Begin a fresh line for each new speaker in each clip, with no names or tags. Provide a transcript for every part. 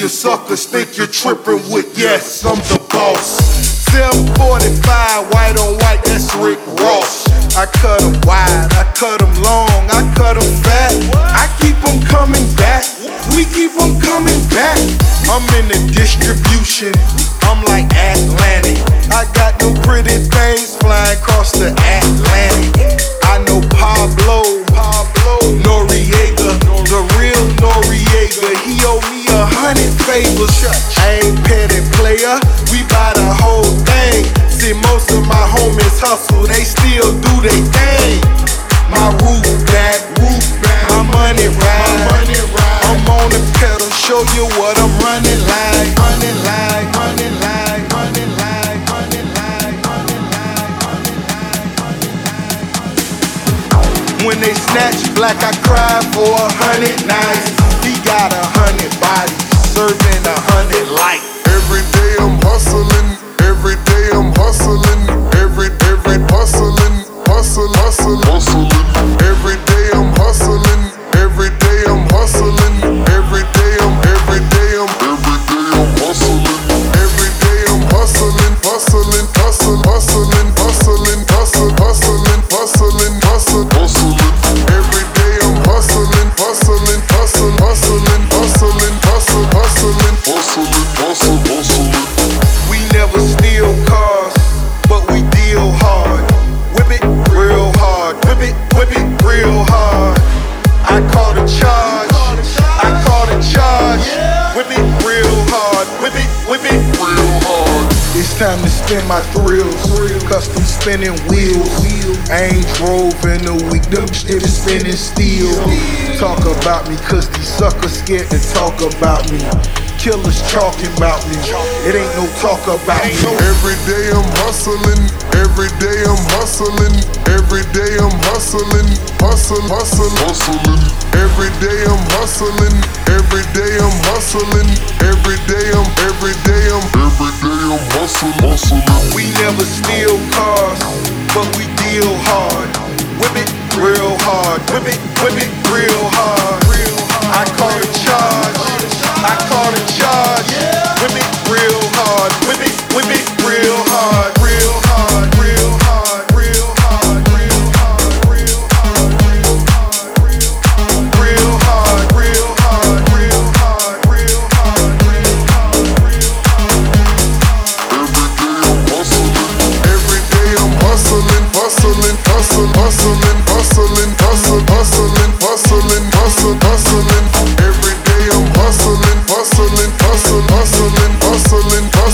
you suckers think you're tripping with. Yes, I'm the boss. 745, white on white, that's Rick Ross. I cut 'em wide, I cut 'em long, I cut 'em fat. I keep 'em coming back, we keep keep 'em coming back. I'm in the distribution, I'm like Atlantic. I got no pretty things flying across the Atlantic. Favors. I ain't petty player, we buy the whole thing. See, most of my homies hustle, they still do their thing. My roof back, roof back, my money ride. I'm on the pedal, show you what I'm running like, running like, running like, running like, running like, running like, running like. When they snatch black, I cry for a hundred nights. He got a hundred bodies, serving a hundred light.
Every day I'm hustling, every day I'm hustling,
time to spin my thrills, custom spinning wheels. I ain't drove in a week, them shit is spinning steel. Talk about me, cause these suckers scared to talk about me. Killers talking about me, it ain't no talk about me.
Every day I'm hustling, every day I'm hustling, every day I'm hustling, hustle, hustle, hustling. Every day I'm hustling, every day I'm hustling, every day I'm, every day I'm, every day I'm hustling, hustling.
We never steal cars, but we deal hard. Whip it real hard, whip it, whip it real hard.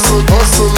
Hustle, hustle.